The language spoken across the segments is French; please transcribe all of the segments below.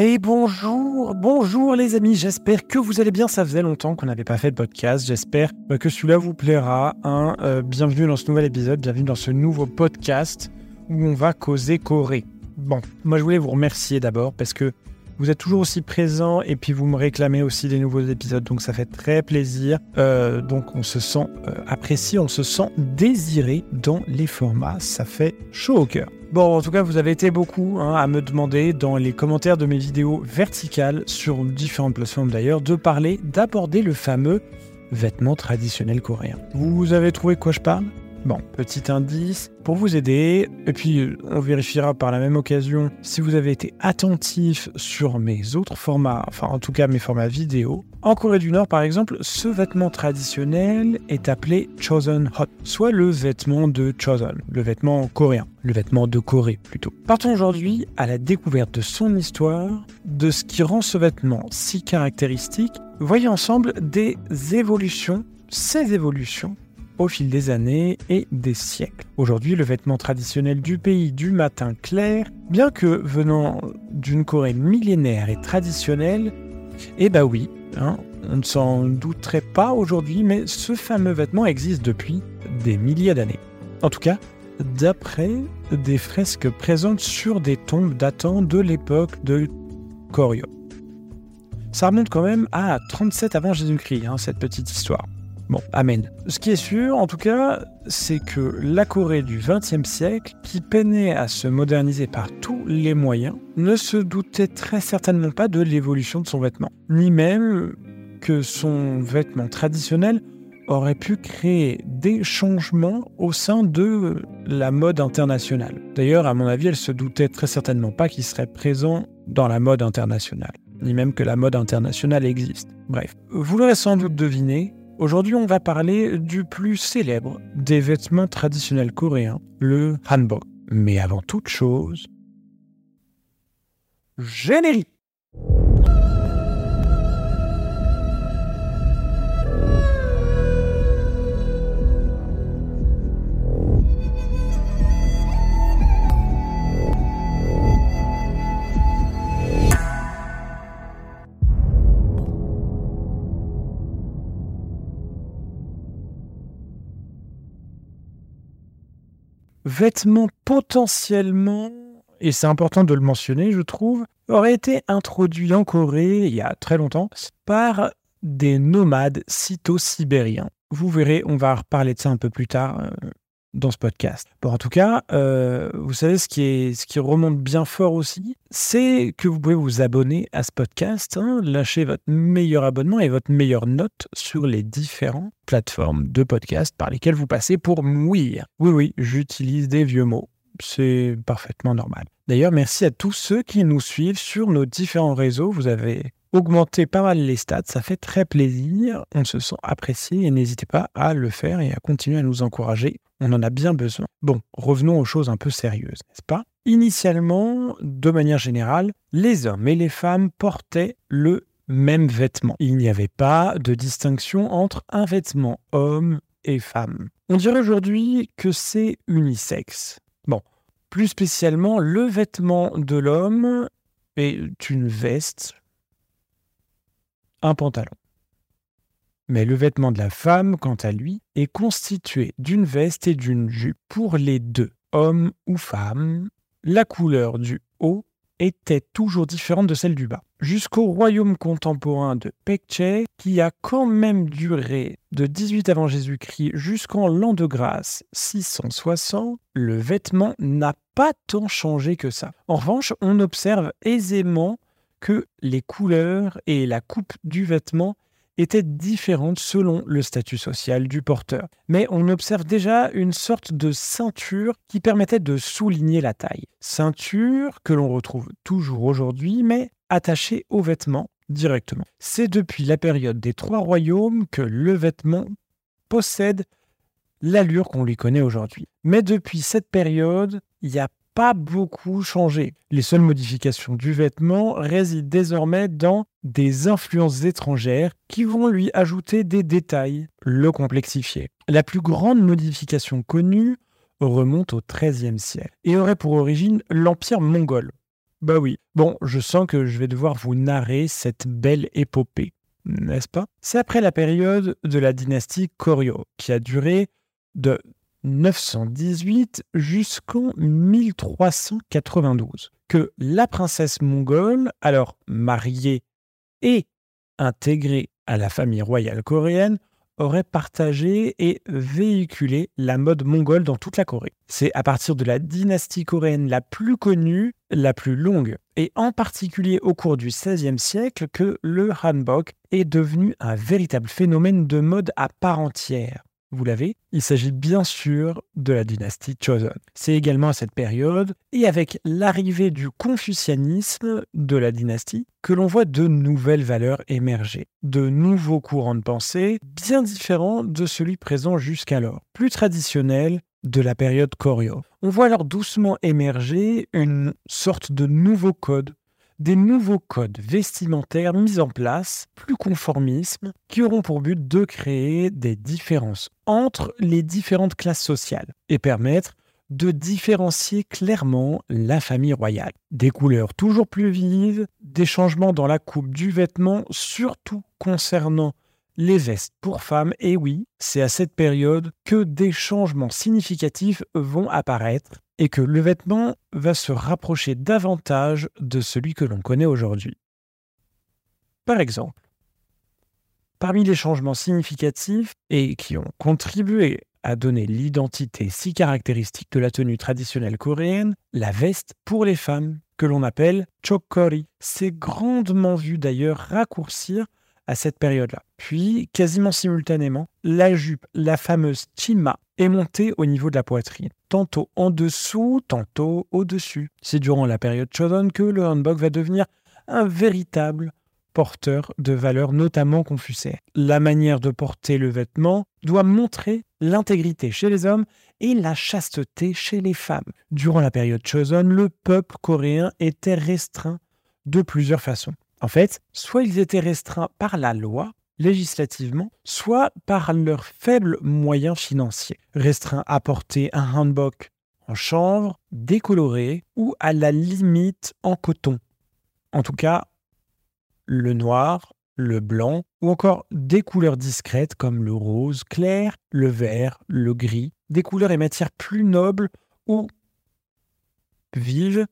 Hey bonjour, bonjour les amis, j'espère que vous allez bien, ça faisait longtemps qu'on n'avait pas fait de podcast, j'espère que celui-là vous plaira. Hein. Euh, bienvenue dans ce nouvel épisode, bienvenue dans ce nouveau podcast où on va causer Corée. Bon, moi je voulais vous remercier d'abord parce que vous êtes toujours aussi présent et puis vous me réclamez aussi des nouveaux épisodes, donc ça fait très plaisir. Euh, donc on se sent euh, apprécié, on se sent désiré dans les formats, ça fait chaud au cœur. Bon, en tout cas, vous avez été beaucoup hein, à me demander dans les commentaires de mes vidéos verticales, sur différentes plateformes d'ailleurs, de parler, d'aborder le fameux vêtement traditionnel coréen. Vous avez trouvé quoi je parle? Bon, petit indice pour vous aider, et puis on vérifiera par la même occasion si vous avez été attentif sur mes autres formats, enfin en tout cas mes formats vidéo. En Corée du Nord par exemple, ce vêtement traditionnel est appelé Chosen Hot, soit le vêtement de Chosen, le vêtement coréen, le vêtement de Corée plutôt. Partons aujourd'hui à la découverte de son histoire, de ce qui rend ce vêtement si caractéristique. Voyons ensemble des évolutions, ces évolutions au fil des années et des siècles. Aujourd'hui, le vêtement traditionnel du pays du matin clair, bien que venant d'une Corée millénaire et traditionnelle, eh bah oui, hein, on ne s'en douterait pas aujourd'hui, mais ce fameux vêtement existe depuis des milliers d'années. En tout cas, d'après des fresques présentes sur des tombes datant de l'époque de Koryo. Ça remonte quand même à 37 avant Jésus-Christ, hein, cette petite histoire. Bon, amen. Ce qui est sûr, en tout cas, c'est que la Corée du XXe siècle, qui peinait à se moderniser par tous les moyens, ne se doutait très certainement pas de l'évolution de son vêtement, ni même que son vêtement traditionnel aurait pu créer des changements au sein de la mode internationale. D'ailleurs, à mon avis, elle se doutait très certainement pas qu'il serait présent dans la mode internationale, ni même que la mode internationale existe. Bref, vous l'aurez sans doute deviné, Aujourd'hui, on va parler du plus célèbre des vêtements traditionnels coréens, le hanbok. Mais avant toute chose, générique vêtements potentiellement, et c'est important de le mentionner, je trouve, auraient été introduits en Corée il y a très longtemps par des nomades sito-sibériens. Vous verrez, on va reparler de ça un peu plus tard euh, dans ce podcast. Bon, en tout cas, euh, vous savez ce qui, remonte bien fort aussi, c'est que vous pouvez vous abonner à ce podcast, hein, lâcher votre meilleur abonnement et votre meilleure note sur les différentes plateformes de podcast par lesquelles vous passez pour mourir. Oui, oui, j'utilise des vieux mots. C'est parfaitement normal. D'ailleurs, merci à tous ceux qui nous suivent sur nos différents réseaux. Vous avez augmenter pas mal les stats, ça fait très plaisir, on se sent apprécié et n'hésitez pas à le faire et à continuer à nous encourager, on en a bien besoin. Bon, revenons aux choses un peu sérieuses, n'est-ce pas? Initialement, de manière générale, les hommes et les femmes portaient le même vêtement. Il n'y avait pas de distinction entre un vêtement homme et femme. On dirait aujourd'hui que c'est unisexe. Bon, plus spécialement, le vêtement de l'homme est une veste, un pantalon. Mais le vêtement de la femme, quant à lui, est constitué d'une veste et d'une jupe. Pour les deux, hommes ou femmes, la couleur du haut était toujours différente de celle du bas. Jusqu'au royaume contemporain de Pekche, qui a quand même duré de 18 avant Jésus-Christ jusqu'en l'an de grâce 660, le vêtement n'a pas tant changé que ça. En revanche, on observe aisément que les couleurs et la coupe du vêtement étaient différentes selon le statut social du porteur. Mais on observe déjà une sorte de ceinture qui permettait de souligner la taille. Ceinture que l'on retrouve toujours aujourd'hui, mais attachée au vêtement directement. C'est depuis la période des trois royaumes que le vêtement possède l'allure qu'on lui connaît aujourd'hui. Mais depuis cette période, il y a pas beaucoup changé. Les seules modifications du vêtement résident désormais dans des influences étrangères qui vont lui ajouter des détails, le complexifier. La plus grande modification connue remonte au XIIIe siècle et aurait pour origine l'Empire mongol. Bah oui. Bon, je sens que je vais devoir vous narrer cette belle épopée, n'est-ce pas? C'est après la période de la dynastie Koryo, qui a duré de 918 jusqu'en 1392, que la princesse mongole, alors mariée et intégrée à la famille royale coréenne, aurait partagé et véhiculé la mode mongole dans toute la Corée. C'est à partir de la dynastie coréenne la plus connue, la plus longue, et en particulier au cours du XVIe siècle que le hanbok est devenu un véritable phénomène de mode à part entière vous l'avez, il s'agit bien sûr de la dynastie Choson. C'est également à cette période, et avec l'arrivée du confucianisme de la dynastie, que l'on voit de nouvelles valeurs émerger, de nouveaux courants de pensée bien différents de celui présent jusqu'alors, plus traditionnels de la période Koryo. On voit alors doucement émerger une sorte de nouveau code des nouveaux codes vestimentaires mis en place, plus conformisme, qui auront pour but de créer des différences entre les différentes classes sociales et permettre de différencier clairement la famille royale. Des couleurs toujours plus vives, des changements dans la coupe du vêtement, surtout concernant les vestes pour femmes, et oui, c'est à cette période que des changements significatifs vont apparaître et que le vêtement va se rapprocher davantage de celui que l'on connaît aujourd'hui. Par exemple, parmi les changements significatifs et qui ont contribué à donner l'identité si caractéristique de la tenue traditionnelle coréenne, la veste pour les femmes, que l'on appelle chokori, s'est grandement vu d'ailleurs raccourcir à cette période-là. Puis, quasiment simultanément, la jupe, la fameuse chima, est montée au niveau de la poitrine, tantôt en dessous, tantôt au-dessus. C'est durant la période Choson que le hanbok va devenir un véritable porteur de valeurs notamment confucées. La manière de porter le vêtement doit montrer l'intégrité chez les hommes et la chasteté chez les femmes. Durant la période Choson, le peuple coréen était restreint de plusieurs façons. En fait, soit ils étaient restreints par la loi, législativement, soit par leurs faibles moyens financiers, restreints à porter un handbook en chanvre, décoloré ou à la limite en coton. En tout cas, le noir, le blanc ou encore des couleurs discrètes comme le rose clair, le vert, le gris, des couleurs et matières plus nobles ou vives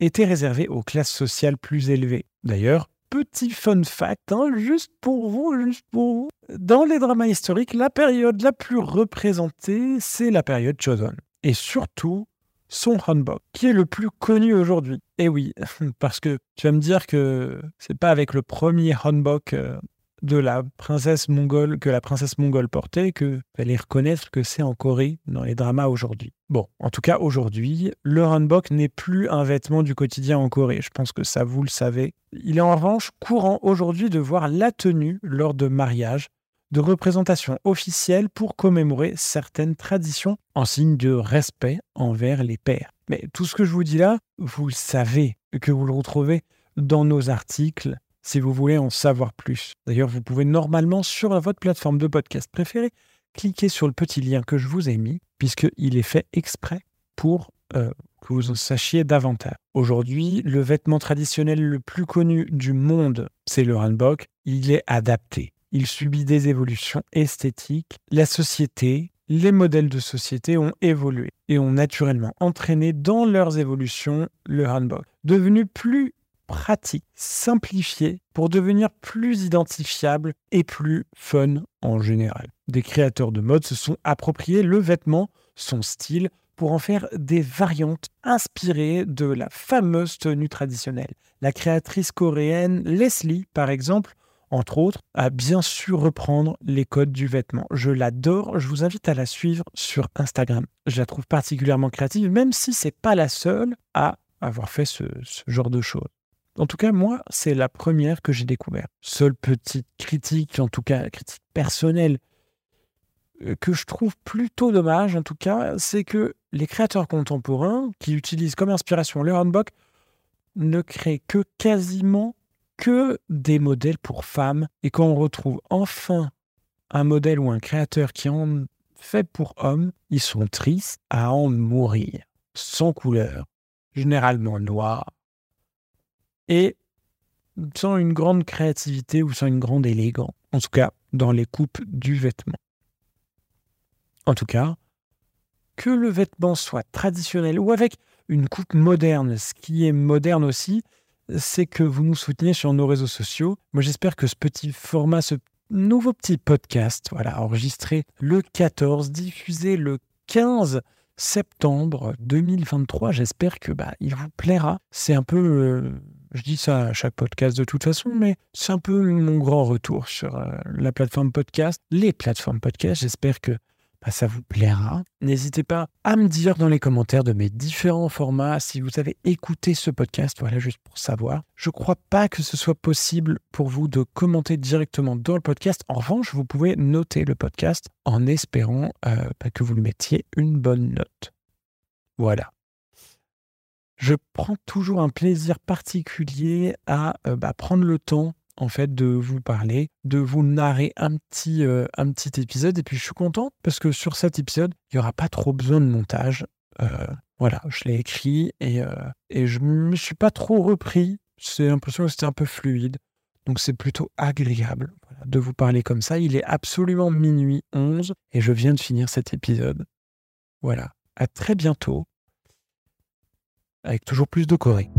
étaient réservées aux classes sociales plus élevées. D'ailleurs, petit fun fact, hein, juste pour vous, juste pour vous. Dans les dramas historiques, la période la plus représentée, c'est la période Choson. Et surtout, son hanbok, qui est le plus connu aujourd'hui. Et oui, parce que tu vas me dire que c'est pas avec le premier hanbok euh, de la princesse mongole que la princesse mongole portait que fallait reconnaître que c'est en Corée dans les dramas aujourd'hui. Bon, en tout cas aujourd'hui, le hanbok n'est plus un vêtement du quotidien en Corée. Je pense que ça vous le savez. Il est en revanche courant aujourd'hui de voir la tenue lors de mariages, de représentations officielles pour commémorer certaines traditions en signe de respect envers les pères. Mais tout ce que je vous dis là, vous le savez, que vous le retrouvez dans nos articles si vous voulez en savoir plus. D'ailleurs, vous pouvez normalement sur votre plateforme de podcast préférée cliquer sur le petit lien que je vous ai mis, puisqu'il est fait exprès pour euh, que vous en sachiez davantage. Aujourd'hui, le vêtement traditionnel le plus connu du monde, c'est le hanbok. Il est adapté. Il subit des évolutions esthétiques. La société, les modèles de société ont évolué et ont naturellement entraîné dans leurs évolutions le hanbok. Devenu plus pratique, simplifié pour devenir plus identifiable et plus fun en général. Des créateurs de mode se sont appropriés le vêtement, son style, pour en faire des variantes inspirées de la fameuse tenue traditionnelle. La créatrice coréenne Leslie, par exemple, entre autres, a bien su reprendre les codes du vêtement. Je l'adore, je vous invite à la suivre sur Instagram. Je la trouve particulièrement créative, même si c'est pas la seule à avoir fait ce genre de choses. En tout cas, moi, c'est la première que j'ai découvert. Seule petite critique, en tout cas critique personnelle, euh, que je trouve plutôt dommage, en tout cas, c'est que les créateurs contemporains qui utilisent comme inspiration le handbook ne créent que quasiment que des modèles pour femmes. Et quand on retrouve enfin un modèle ou un créateur qui en fait pour hommes, ils sont tristes à en mourir. Sans couleur, généralement noir, et sans une grande créativité ou sans une grande élégance. En tout cas, dans les coupes du vêtement. En tout cas, que le vêtement soit traditionnel ou avec une coupe moderne, ce qui est moderne aussi, c'est que vous nous soutenez sur nos réseaux sociaux. Moi, j'espère que ce petit format, ce nouveau petit podcast, voilà, enregistré le 14, diffusé le 15 septembre 2023, j'espère que bah, il vous plaira. C'est un peu, euh, je dis ça à chaque podcast de toute façon, mais c'est un peu mon grand retour sur euh, la plateforme podcast, les plateformes podcast. J'espère que bah, ça vous plaira. N'hésitez pas à me dire dans les commentaires de mes différents formats si vous avez écouté ce podcast, voilà, juste pour savoir. Je ne crois pas que ce soit possible pour vous de commenter directement dans le podcast. En revanche, vous pouvez noter le podcast en espérant euh, bah, que vous le mettiez une bonne note. Voilà. Je prends toujours un plaisir particulier à euh, bah, prendre le temps en fait de vous parler, de vous narrer un petit, euh, un petit épisode. Et puis je suis content parce que sur cet épisode, il n'y aura pas trop besoin de montage. Euh, voilà, je l'ai écrit et, et je ne me suis pas trop repris. C'est l'impression que c'était un peu fluide. Donc c'est plutôt agréable de vous parler comme ça. Il est absolument minuit 11 et je viens de finir cet épisode. Voilà, à très bientôt avec toujours plus de Corée.